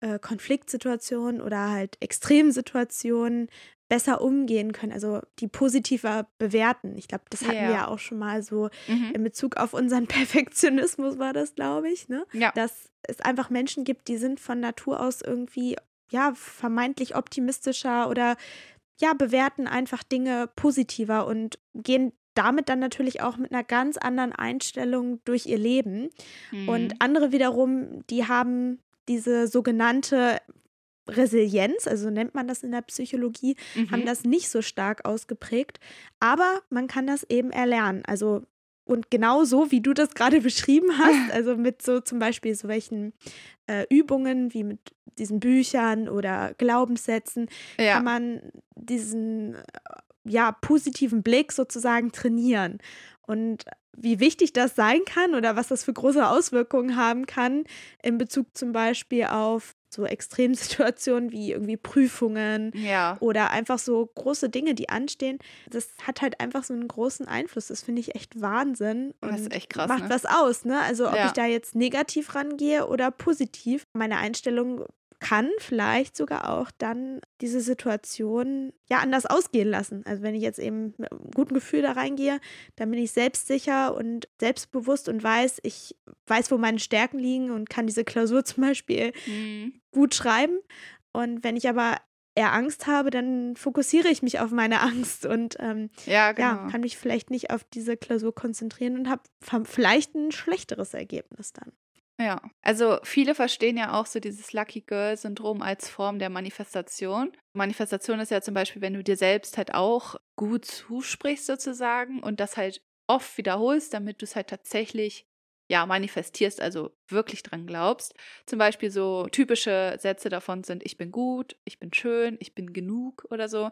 äh, Konfliktsituationen oder halt Extremsituationen besser umgehen können, also die positiver bewerten. Ich glaube, das hatten yeah. wir ja auch schon mal so mhm. in Bezug auf unseren <laughs> Perfektionismus war das, glaube ich, ne? Ja. Dass es einfach Menschen gibt, die sind von Natur aus irgendwie ja vermeintlich optimistischer oder ja bewerten einfach Dinge positiver und gehen damit dann natürlich auch mit einer ganz anderen Einstellung durch ihr Leben. Mhm. Und andere wiederum, die haben diese sogenannte Resilienz, also nennt man das in der Psychologie, mhm. haben das nicht so stark ausgeprägt. Aber man kann das eben erlernen. Also und genau so, wie du das gerade <laughs> beschrieben hast, <laughs> also mit so zum Beispiel so welchen äh, Übungen wie mit diesen Büchern oder Glaubenssätzen, ja. kann man diesen ja, positiven Blick sozusagen trainieren. Und wie wichtig das sein kann oder was das für große Auswirkungen haben kann in Bezug zum Beispiel auf so Extremsituationen wie irgendwie Prüfungen ja. oder einfach so große Dinge, die anstehen. Das hat halt einfach so einen großen Einfluss. Das finde ich echt Wahnsinn. Und das ist echt krass. Macht ne? was aus, ne? Also ob ja. ich da jetzt negativ rangehe oder positiv. Meine Einstellung kann vielleicht sogar auch dann diese Situation ja anders ausgehen lassen. Also wenn ich jetzt eben mit einem guten Gefühl da reingehe, dann bin ich selbstsicher und selbstbewusst und weiß, ich weiß, wo meine Stärken liegen und kann diese Klausur <laughs> zum Beispiel mhm. gut schreiben. Und wenn ich aber eher Angst habe, dann fokussiere ich mich auf meine <laughs> Angst und ähm, ja, genau. ja, kann mich vielleicht nicht auf diese Klausur konzentrieren und habe vielleicht ein schlechteres Ergebnis dann. Ja, also viele verstehen ja auch so dieses Lucky Girl-Syndrom als Form der Manifestation. Manifestation ist ja zum Beispiel, wenn du dir selbst halt auch gut zusprichst sozusagen und das halt oft wiederholst, damit du es halt tatsächlich ja manifestierst, also wirklich dran glaubst. Zum Beispiel so typische Sätze davon sind: Ich bin gut, ich bin schön, ich bin genug oder so.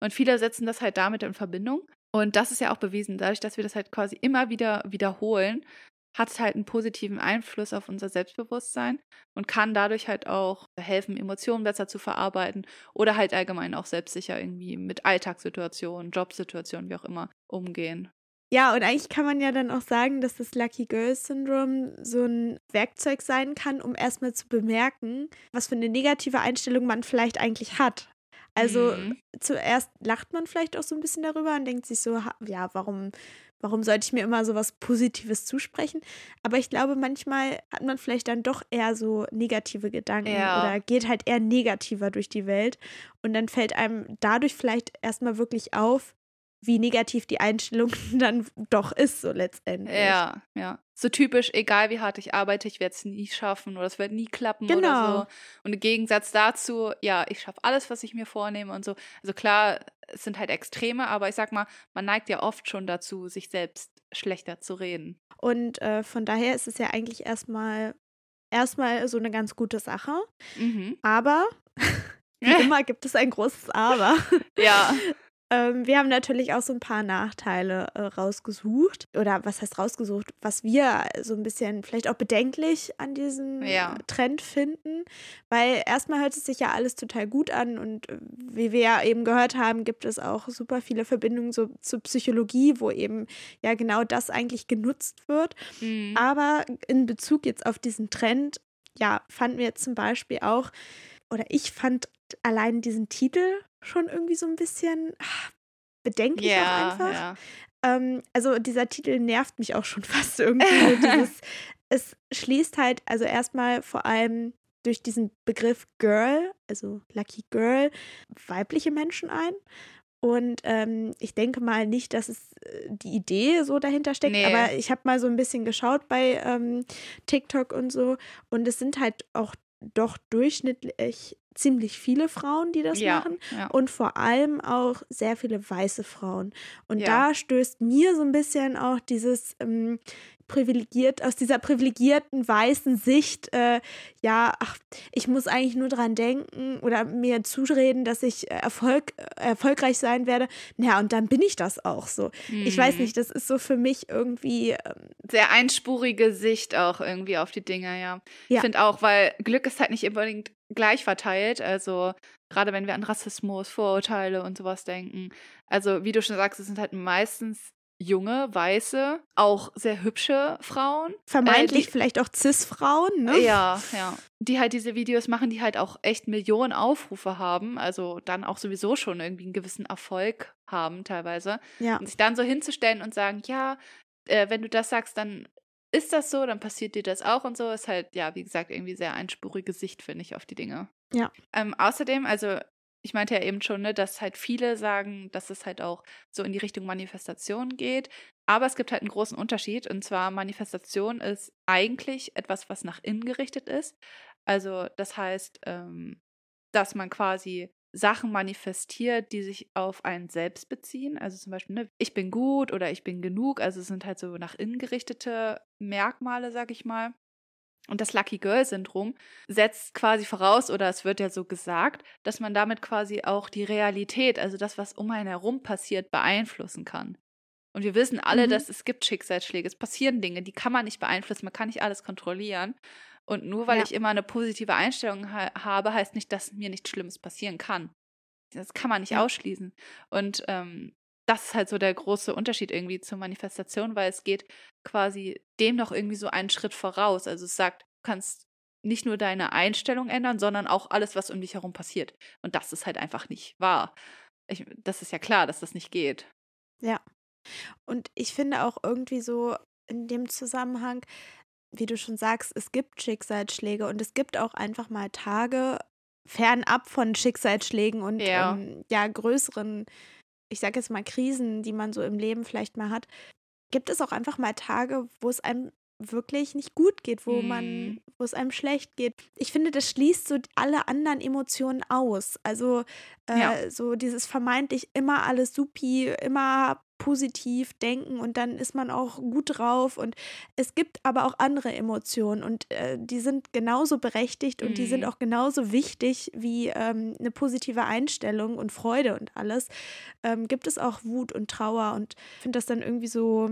Und viele setzen das halt damit in Verbindung. Und das ist ja auch bewiesen, dadurch, dass wir das halt quasi immer wieder wiederholen, hat es halt einen positiven Einfluss auf unser Selbstbewusstsein und kann dadurch halt auch helfen, Emotionen besser zu verarbeiten oder halt allgemein auch selbstsicher irgendwie mit Alltagssituationen, Jobsituationen, wie auch immer, umgehen. Ja, und eigentlich kann man ja dann auch sagen, dass das Lucky Girl Syndrome so ein Werkzeug sein kann, um erstmal zu bemerken, was für eine negative Einstellung man vielleicht eigentlich hat. Also mhm. zuerst lacht man vielleicht auch so ein bisschen darüber und denkt sich so, ja, warum Warum sollte ich mir immer so was Positives zusprechen? Aber ich glaube, manchmal hat man vielleicht dann doch eher so negative Gedanken ja. oder geht halt eher negativer durch die Welt. Und dann fällt einem dadurch vielleicht erstmal wirklich auf, wie negativ die Einstellung <laughs> dann doch ist, so letztendlich. Ja, ja. So typisch, egal wie hart ich arbeite, ich werde es nie schaffen oder es wird nie klappen genau. oder so. Und im Gegensatz dazu, ja, ich schaffe alles, was ich mir vornehme und so. Also klar, es sind halt Extreme, aber ich sag mal, man neigt ja oft schon dazu, sich selbst schlechter zu reden. Und äh, von daher ist es ja eigentlich erstmal erstmal so eine ganz gute Sache. Mhm. Aber <laughs> wie <laughs> immer gibt es ein großes Aber. Ja. Ähm, wir haben natürlich auch so ein paar Nachteile äh, rausgesucht. Oder was heißt rausgesucht? Was wir so ein bisschen vielleicht auch bedenklich an diesem ja. Trend finden. Weil erstmal hört es sich ja alles total gut an und äh, wie wir ja eben gehört haben, gibt es auch super viele Verbindungen so, zur Psychologie, wo eben ja genau das eigentlich genutzt wird. Mhm. Aber in Bezug jetzt auf diesen Trend, ja, fanden wir zum Beispiel auch, oder ich fand allein diesen Titel schon irgendwie so ein bisschen ach, bedenklich ja, auch einfach. Ja. Ähm, also dieser Titel nervt mich auch schon <laughs> fast irgendwie. <laughs> dieses, es schließt halt, also erstmal vor allem durch diesen Begriff Girl, also Lucky Girl, weibliche Menschen ein. Und ähm, ich denke mal nicht, dass es äh, die Idee so dahinter steckt, nee. aber ich habe mal so ein bisschen geschaut bei ähm, TikTok und so. Und es sind halt auch doch durchschnittlich ziemlich viele Frauen, die das ja, machen ja. und vor allem auch sehr viele weiße Frauen. Und ja. da stößt mir so ein bisschen auch dieses ähm, privilegiert, aus dieser privilegierten weißen Sicht, äh, ja, ach, ich muss eigentlich nur dran denken oder mir zureden, dass ich äh, Erfolg, äh, erfolgreich sein werde. Ja, und dann bin ich das auch so. Mhm. Ich weiß mhm. nicht, das ist so für mich irgendwie. Ähm, Sehr einspurige Sicht auch irgendwie auf die Dinge, ja. ja. Ich finde auch, weil Glück ist halt nicht unbedingt gleich verteilt. Also gerade wenn wir an Rassismus, Vorurteile und sowas denken. Also wie du schon sagst, es sind halt meistens junge, weiße, auch sehr hübsche Frauen. Vermeintlich äh, die, vielleicht auch Cis-Frauen, ne? Ja, ja. Die halt diese Videos machen, die halt auch echt Millionen Aufrufe haben, also dann auch sowieso schon irgendwie einen gewissen Erfolg haben teilweise. Ja. Und sich dann so hinzustellen und sagen, ja, äh, wenn du das sagst, dann ist das so, dann passiert dir das auch und so, ist halt, ja, wie gesagt, irgendwie sehr einspurige Sicht, finde ich, auf die Dinge. Ja. Ähm, außerdem, also ich meinte ja eben schon, ne, dass halt viele sagen, dass es halt auch so in die Richtung Manifestation geht. Aber es gibt halt einen großen Unterschied. Und zwar Manifestation ist eigentlich etwas, was nach innen gerichtet ist. Also das heißt, ähm, dass man quasi Sachen manifestiert, die sich auf einen selbst beziehen. Also zum Beispiel, ne, ich bin gut oder ich bin genug. Also es sind halt so nach innen gerichtete Merkmale, sag ich mal. Und das Lucky Girl Syndrom setzt quasi voraus, oder es wird ja so gesagt, dass man damit quasi auch die Realität, also das, was um einen herum passiert, beeinflussen kann. Und wir wissen alle, mhm. dass es gibt Schicksalsschläge, es passieren Dinge, die kann man nicht beeinflussen, man kann nicht alles kontrollieren. Und nur weil ja. ich immer eine positive Einstellung ha habe, heißt nicht, dass mir nichts Schlimmes passieren kann. Das kann man nicht ja. ausschließen. Und ähm, das ist halt so der große Unterschied irgendwie zur Manifestation, weil es geht quasi dem noch irgendwie so einen Schritt voraus. Also es sagt, du kannst nicht nur deine Einstellung ändern, sondern auch alles, was um dich herum passiert. Und das ist halt einfach nicht wahr. Ich, das ist ja klar, dass das nicht geht. Ja. Und ich finde auch irgendwie so in dem Zusammenhang, wie du schon sagst, es gibt Schicksalsschläge und es gibt auch einfach mal Tage fernab von Schicksalsschlägen und ja, ähm, ja größeren, ich sage jetzt mal Krisen, die man so im Leben vielleicht mal hat, gibt es auch einfach mal Tage, wo es einem wirklich nicht gut geht, wo man, mhm. wo es einem schlecht geht. Ich finde, das schließt so alle anderen Emotionen aus. Also äh, ja. so dieses vermeintlich immer alles supi, immer positiv denken und dann ist man auch gut drauf und es gibt aber auch andere Emotionen und äh, die sind genauso berechtigt und die sind mhm. auch genauso wichtig wie ähm, eine positive Einstellung und Freude und alles. Ähm, gibt es auch Wut und Trauer und finde das dann irgendwie so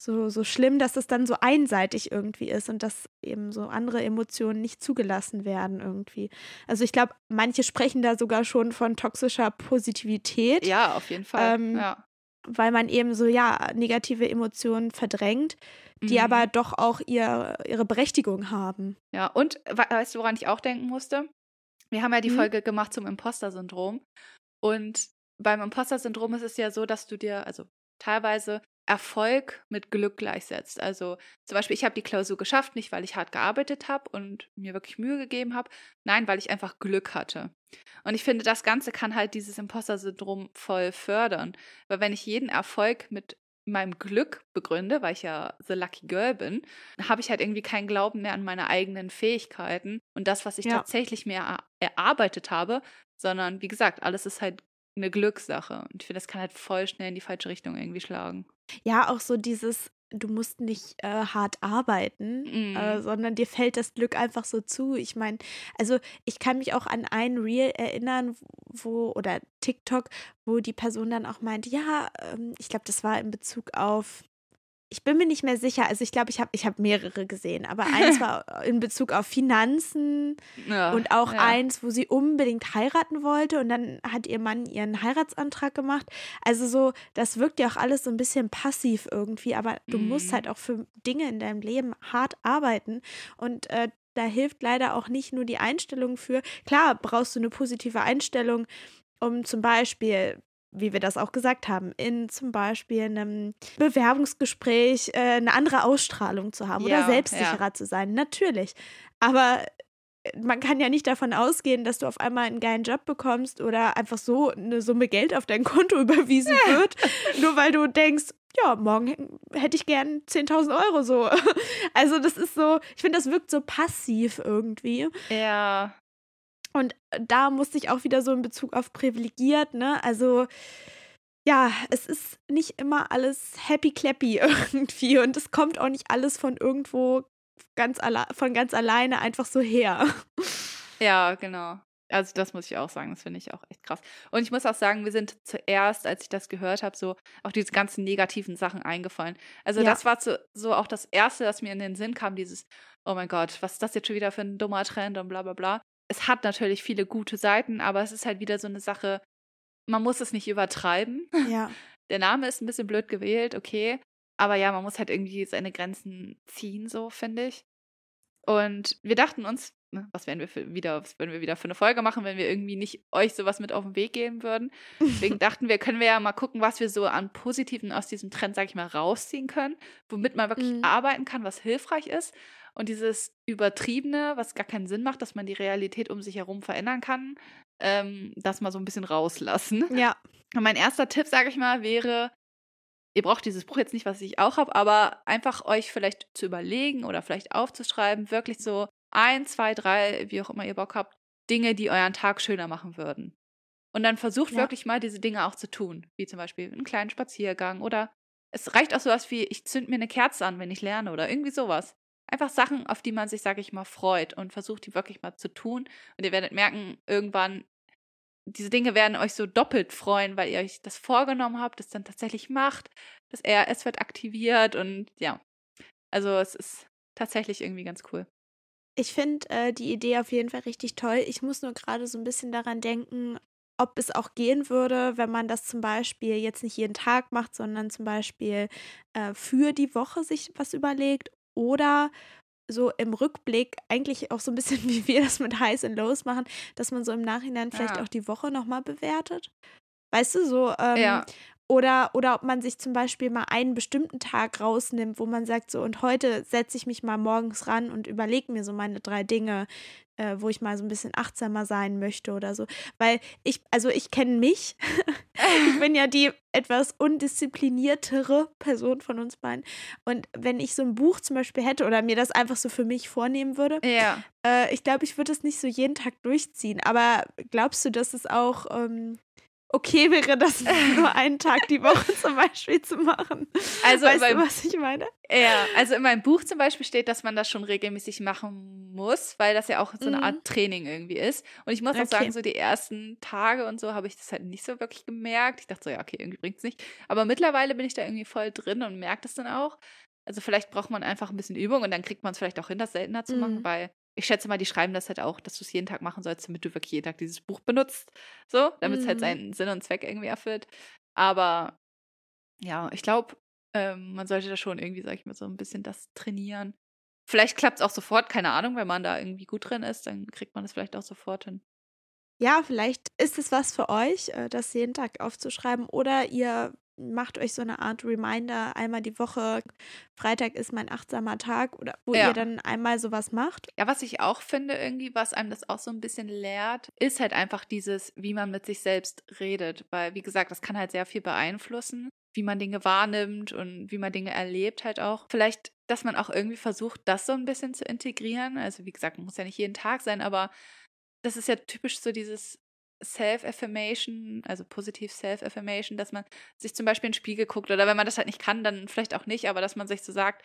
so, so schlimm, dass es dann so einseitig irgendwie ist und dass eben so andere Emotionen nicht zugelassen werden irgendwie. Also ich glaube, manche sprechen da sogar schon von toxischer Positivität. Ja, auf jeden Fall. Ähm, ja. Weil man eben so, ja, negative Emotionen verdrängt, die mhm. aber doch auch ihr, ihre Berechtigung haben. Ja, und weißt du, woran ich auch denken musste? Wir haben ja die mhm. Folge gemacht zum Imposter-Syndrom. Und beim Imposter-Syndrom ist es ja so, dass du dir, also teilweise Erfolg mit Glück gleichsetzt. Also zum Beispiel, ich habe die Klausur geschafft, nicht weil ich hart gearbeitet habe und mir wirklich Mühe gegeben habe, nein, weil ich einfach Glück hatte. Und ich finde, das Ganze kann halt dieses Imposter-Syndrom voll fördern. Weil wenn ich jeden Erfolg mit meinem Glück begründe, weil ich ja the lucky girl bin, habe ich halt irgendwie keinen Glauben mehr an meine eigenen Fähigkeiten und das, was ich ja. tatsächlich mehr erarbeitet habe, sondern wie gesagt, alles ist halt eine Glückssache. Und ich finde, das kann halt voll schnell in die falsche Richtung irgendwie schlagen. Ja, auch so dieses, du musst nicht äh, hart arbeiten, mm. äh, mhm. sondern dir fällt das Glück einfach so zu. Ich meine, also ich kann mich auch an ein Reel erinnern, wo, oder TikTok, wo die Person dann auch meint, ja, ähm, ich glaube, das war in Bezug auf ich bin mir nicht mehr sicher. Also ich glaube, ich habe ich hab mehrere gesehen, aber eins <laughs> war in Bezug auf Finanzen ja, und auch ja. eins, wo sie unbedingt heiraten wollte und dann hat ihr Mann ihren Heiratsantrag gemacht. Also so, das wirkt ja auch alles so ein bisschen passiv irgendwie, aber du mhm. musst halt auch für Dinge in deinem Leben hart arbeiten und äh, da hilft leider auch nicht nur die Einstellung für. Klar, brauchst du eine positive Einstellung, um zum Beispiel wie wir das auch gesagt haben, in zum Beispiel einem Bewerbungsgespräch äh, eine andere Ausstrahlung zu haben ja, oder selbstsicherer ja. zu sein. Natürlich. Aber äh, man kann ja nicht davon ausgehen, dass du auf einmal einen geilen Job bekommst oder einfach so eine Summe Geld auf dein Konto <laughs> überwiesen wird, nur weil du denkst, ja, morgen hätte ich gern 10.000 Euro so. <laughs> Also das ist so, ich finde, das wirkt so passiv irgendwie. Ja. Und äh, da musste ich auch wieder so in Bezug auf privilegiert, ne? Also ja, es ist nicht immer alles happy clappy <laughs> irgendwie und es kommt auch nicht alles von irgendwo ganz von ganz alleine einfach so her. Ja, genau. Also das muss ich auch sagen, das finde ich auch echt krass. Und ich muss auch sagen, wir sind zuerst, als ich das gehört habe, so auch diese ganzen negativen Sachen eingefallen. Also ja. das war so, so auch das Erste, das mir in den Sinn kam, dieses, oh mein Gott, was ist das jetzt schon wieder für ein dummer Trend und bla bla bla es hat natürlich viele gute Seiten, aber es ist halt wieder so eine Sache, man muss es nicht übertreiben. <laughs> Ja. Der Name ist ein bisschen blöd gewählt, okay. Aber ja, man muss halt irgendwie seine Grenzen ziehen, so finde ich. Und wir dachten uns, ne, was werden wir für wieder, was würden wir wieder für eine Folge machen, wenn wir irgendwie nicht euch sowas mit auf den Weg geben würden. Deswegen <laughs> dachten wir, können wir ja mal gucken, was wir so an Positiven aus diesem Trend, sag ich mal, rausziehen können, womit man wirklich mhm. arbeiten kann, was hilfreich ist. Und dieses Übertriebene, was gar keinen Sinn macht, dass man die Realität um sich herum verändern kann, ähm, das mal so ein bisschen rauslassen. Ja. <laughs> Und mein erster Tipp, sage ich mal, wäre, ihr braucht dieses Buch jetzt nicht, was ich auch habe, aber einfach euch vielleicht zu überlegen oder vielleicht aufzuschreiben, wirklich so ein, zwei, drei, wie auch immer ihr Bock habt, Dinge, die euren Tag schöner machen würden. Und dann versucht ja. wirklich mal diese Dinge auch zu tun, wie zum Beispiel einen kleinen Spaziergang oder es reicht auch sowas wie, ich zünd mir eine Kerze an, wenn ich lerne oder irgendwie sowas. Einfach Sachen, auf die man sich, sage ich mal, freut und versucht, die wirklich mal zu tun. Und ihr werdet merken, irgendwann, diese Dinge werden euch so doppelt freuen, weil ihr euch das vorgenommen habt, das dann tatsächlich macht. Das RS wird aktiviert und ja. Also es ist tatsächlich irgendwie ganz cool. Ich finde äh, die Idee auf jeden Fall richtig toll. Ich muss nur gerade so ein bisschen daran denken, ob es auch gehen würde, wenn man das zum Beispiel jetzt nicht jeden Tag macht, sondern zum Beispiel äh, für die Woche sich was überlegt oder so im Rückblick eigentlich auch so ein bisschen <laughs> wie wir das mit Highs und Lows machen, dass man so im Nachhinein vielleicht Ja. auch die Woche nochmal bewertet. Weißt du, so, ähm, Ja. Oder, oder ob man sich zum Beispiel mal einen bestimmten Tag rausnimmt, wo man sagt, so, und heute setze ich mich mal morgens ran und überlege mir so meine drei Dinge, äh, wo ich mal so ein bisschen achtsamer sein möchte oder so. Weil ich, also ich kenne mich. <laughs> ich bin ja die etwas undiszipliniertere Person von uns beiden. Und wenn ich so ein Buch zum Beispiel hätte oder mir das einfach so für mich vornehmen würde, Ja. äh, ich glaube, ich würde es nicht so jeden Tag durchziehen. Aber glaubst du, dass es auch ähm, okay wäre, das <laughs> nur einen Tag die Woche zum Beispiel zu machen? Also weißt beim- du, was ich meine? Ja, also in meinem Buch zum Beispiel steht, dass man das schon regelmäßig machen muss, weil das ja auch so eine Mhm. Art Training irgendwie ist. Und ich muss auch Okay. sagen, so die ersten Tage und so habe ich das halt nicht so wirklich gemerkt. Ich dachte so, ja, okay, irgendwie bringt es nicht. Aber mittlerweile bin ich da irgendwie voll drin und merke das dann auch. Also vielleicht braucht man einfach ein bisschen Übung und dann kriegt man es vielleicht auch hin, das seltener zu machen, Mhm. weil ich schätze mal, die schreiben das halt auch, dass du es jeden Tag machen sollst, damit du wirklich jeden Tag dieses Buch benutzt. So, damit es halt Mhm. seinen Sinn und Zweck irgendwie erfüllt. Aber ja, ich glaube, ähm, man sollte da schon irgendwie, sag ich mal, so ein bisschen das trainieren. Vielleicht klappt es auch sofort, keine Ahnung, wenn man da irgendwie gut drin ist, dann kriegt man das vielleicht auch sofort hin. Ja, vielleicht ist es was für euch, äh, das jeden Tag aufzuschreiben. Oder ihr macht euch so eine Art Reminder einmal die Woche. Freitag ist mein achtsamer Tag oder wo Ja. ihr dann einmal sowas macht. Ja, was ich auch finde, irgendwie, was einem das auch so ein bisschen lehrt, ist halt einfach dieses, wie man mit sich selbst redet. Weil, wie gesagt, das kann halt sehr viel beeinflussen, wie man Dinge wahrnimmt und wie man Dinge erlebt halt auch. Vielleicht, dass man auch irgendwie versucht, das so ein bisschen zu integrieren. Also, wie gesagt, muss ja nicht jeden Tag sein, aber das ist ja typisch so dieses Self-Affirmation, also positiv Self-Affirmation, dass man sich zum Beispiel in den Spiegel guckt oder wenn man das halt nicht kann, dann vielleicht auch nicht, aber dass man sich so sagt,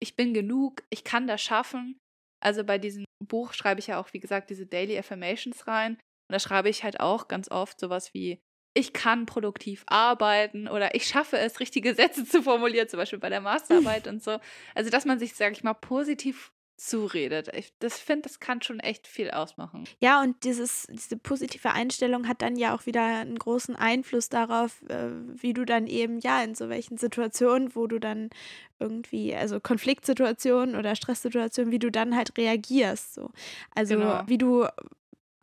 ich bin genug, ich kann das schaffen. Also bei diesem Buch schreibe ich ja auch, wie gesagt, diese Daily Affirmations rein. Und da schreibe ich halt auch ganz oft sowas wie, ich kann produktiv arbeiten oder ich schaffe es, richtige <laughs> Sätze zu formulieren, zum Beispiel bei der Masterarbeit <laughs> und so. Also, dass man sich, sage ich mal, positiv zuredet. Ich das finde, das kann schon echt viel ausmachen. Ja, und dieses, diese positive Einstellung hat dann ja auch wieder einen großen Einfluss darauf, äh, wie du dann eben, ja, in so welchen Situationen, wo du dann irgendwie, also Konfliktsituationen oder Stresssituationen, wie du dann halt reagierst. So. Also Genau. wie du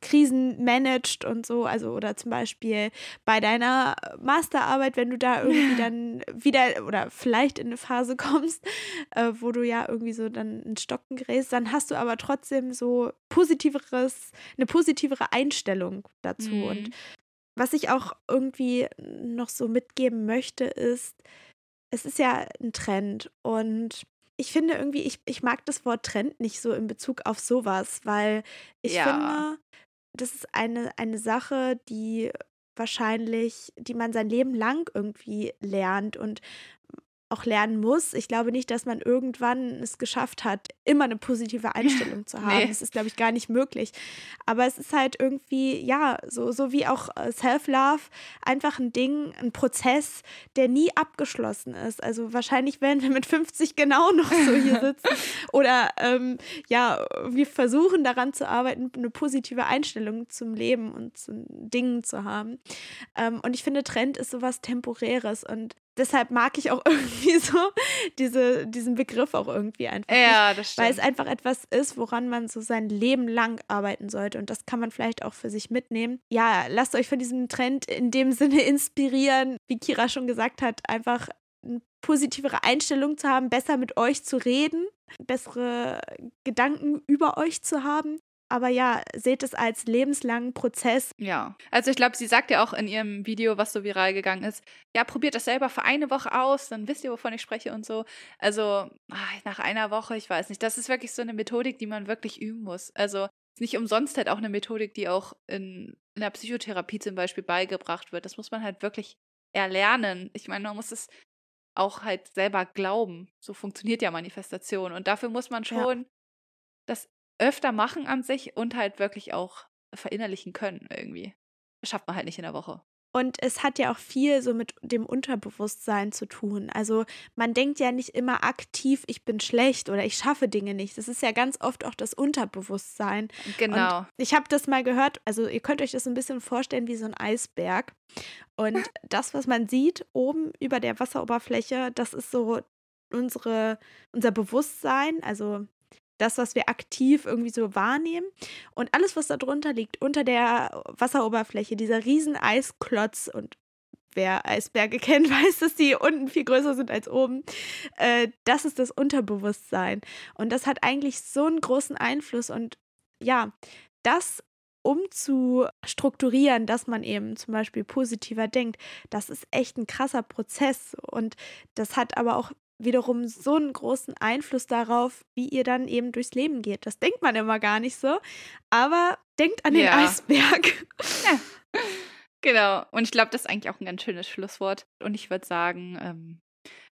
Krisen managed und so, also oder zum Beispiel bei deiner Masterarbeit, wenn du da irgendwie dann wieder oder vielleicht in eine Phase <laughs> kommst, äh, wo du ja irgendwie so dann in Stocken gerätst, dann hast du aber trotzdem so positiveres, eine positivere Einstellung dazu. Mhm. Und was ich auch irgendwie noch so mitgeben möchte, ist, es ist ja ein Trend und ich finde irgendwie, ich, ich mag das Wort Trend nicht so in Bezug auf sowas, weil ich Ja. finde, das ist eine, eine Sache, die wahrscheinlich, die man sein Leben lang irgendwie lernt und auch lernen muss. Ich glaube nicht, dass man irgendwann es geschafft hat, immer eine positive Einstellung <laughs> zu haben. Nee. Das ist, glaube ich, gar nicht möglich. Aber es ist halt irgendwie, ja, so, so wie auch äh, Self-Love, einfach ein Ding, ein Prozess, der nie abgeschlossen ist. Also wahrscheinlich werden wir mit 50 <laughs> genau noch so hier <laughs> sitzen. Oder ähm, ja, wir versuchen daran zu arbeiten, eine positive Einstellung zum Leben und zu Dingen zu haben. Ähm, und ich finde, Trend ist sowas Temporäres und deshalb mag ich auch <laughs> irgendwie so diese, diesen Begriff auch irgendwie einfach. nicht, Ja, das weil es stimmt. einfach etwas ist, woran man so sein Leben lang arbeiten sollte. Und das kann man vielleicht auch für sich mitnehmen. Ja, lasst euch von diesem Trend in dem Sinne <laughs> inspirieren, wie Kira schon gesagt hat, einfach eine positivere Einstellung zu haben, besser mit euch zu reden, bessere Gedanken über euch zu haben. Aber ja, seht es als lebenslangen Prozess. Ja, also ich glaube, sie sagt ja auch in ihrem Video, was so viral gegangen ist, ja, probiert das selber für eine Woche aus, dann wisst ihr, wovon ich spreche und so. Also ah, nach einer Woche, ich weiß nicht, das ist wirklich so eine Methodik, die man wirklich üben muss. Also ist nicht umsonst halt auch eine Methodik, die auch in, in der Psychotherapie zum Beispiel beigebracht wird. Das muss man halt wirklich erlernen. Ich meine, man muss es auch halt selber glauben. So funktioniert ja Manifestation. Und dafür muss man Ja. schon das öfter machen an sich und halt wirklich auch verinnerlichen können irgendwie. Schafft man halt nicht in der Woche. Und es hat ja auch viel so mit dem Unterbewusstsein zu tun. Also man denkt ja nicht immer aktiv, ich bin schlecht oder ich schaffe Dinge nicht. Das ist ja ganz oft auch das Unterbewusstsein. Genau. Ich habe das mal gehört, also ihr könnt euch das so ein bisschen vorstellen wie so ein Eisberg. Und <laughs> das, was man sieht oben über der Wasseroberfläche, das ist so unsere, unser Bewusstsein, also das, was wir aktiv irgendwie so wahrnehmen. Und alles, was da drunter liegt, unter der Wasseroberfläche, dieser riesen Eisklotz und wer Eisberge <laughs> kennt, weiß, dass die unten viel größer sind als oben. Äh, das ist das Unterbewusstsein. Und das hat eigentlich so einen großen Einfluss. Und ja, das umzustrukturieren, dass man eben zum Beispiel positiver denkt, das ist echt ein krasser Prozess. Und das hat aber auch wiederum so einen großen Einfluss darauf, wie ihr dann eben durchs Leben geht. Das denkt man immer gar nicht so, aber denkt an den ja. Eisberg. <laughs> Ja. Genau. Und ich glaube, das ist eigentlich auch ein ganz schönes Schlusswort. Und ich würde sagen, ähm,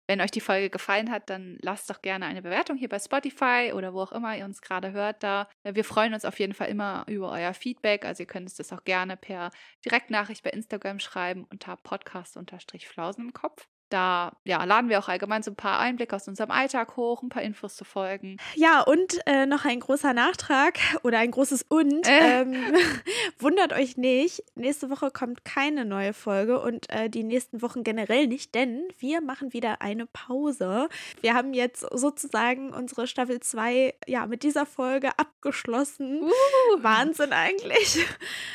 wenn euch die Folge gefallen hat, dann lasst doch gerne eine Bewertung hier bei Spotify oder wo auch immer ihr uns gerade hört da. Wir freuen uns auf jeden Fall immer über euer Feedback. Also ihr könnt uns das auch gerne per Direktnachricht bei Instagram schreiben unter podcast-flausen im Kopf. Da ja, laden wir auch allgemein so ein paar Einblicke aus unserem Alltag hoch, ein paar Infos zu folgen. Ja, und äh, noch ein großer Nachtrag <laughs> oder ein großes Und. Äh. Ähm, <laughs> wundert euch nicht, nächste Woche kommt keine neue Folge und äh, die nächsten Wochen generell nicht, denn wir machen wieder eine Pause. Wir haben jetzt sozusagen unsere Staffel 2 ja, mit dieser Folge abgeschlossen. Uh. Wahnsinn eigentlich.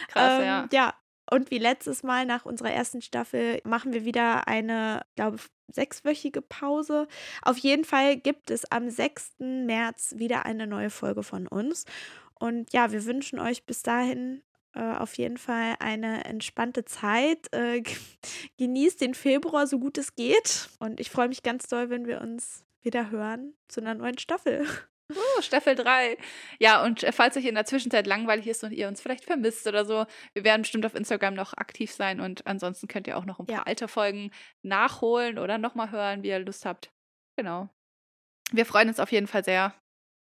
Krass, ähm, ja. Ja, und wie letztes Mal nach unserer ersten Staffel machen wir wieder eine, glaube ich, sechswöchige Pause. Auf jeden Fall gibt es am 6. März wieder eine neue Folge von uns. Und ja, wir wünschen euch bis dahin äh, auf jeden Fall eine entspannte Zeit. Äh, <laughs> genießt den Februar so gut es geht. Und ich freue mich ganz doll, wenn wir uns wieder hören zu einer neuen Staffel. Uh, Staffel 3. Ja, und äh, falls euch in der Zwischenzeit langweilig ist und ihr uns vielleicht vermisst oder so, wir werden bestimmt auf Instagram noch aktiv sein und ansonsten könnt ihr auch noch ein paar ja. alte Folgen nachholen oder nochmal hören, wie ihr Lust habt. Genau. Wir freuen uns auf jeden Fall sehr.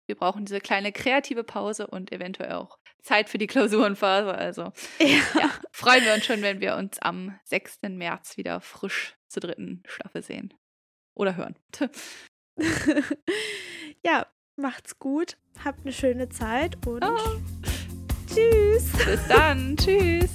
Wir brauchen diese kleine kreative Pause und eventuell auch Zeit für die Klausurenphase. Also <laughs> ja. ja freuen wir uns schon, wenn wir uns am 6. März wieder frisch zur dritten Staffel sehen. Oder hören. <laughs> ja, Macht's gut, habt eine schöne Zeit und oh. tschüss. Bis dann, tschüss.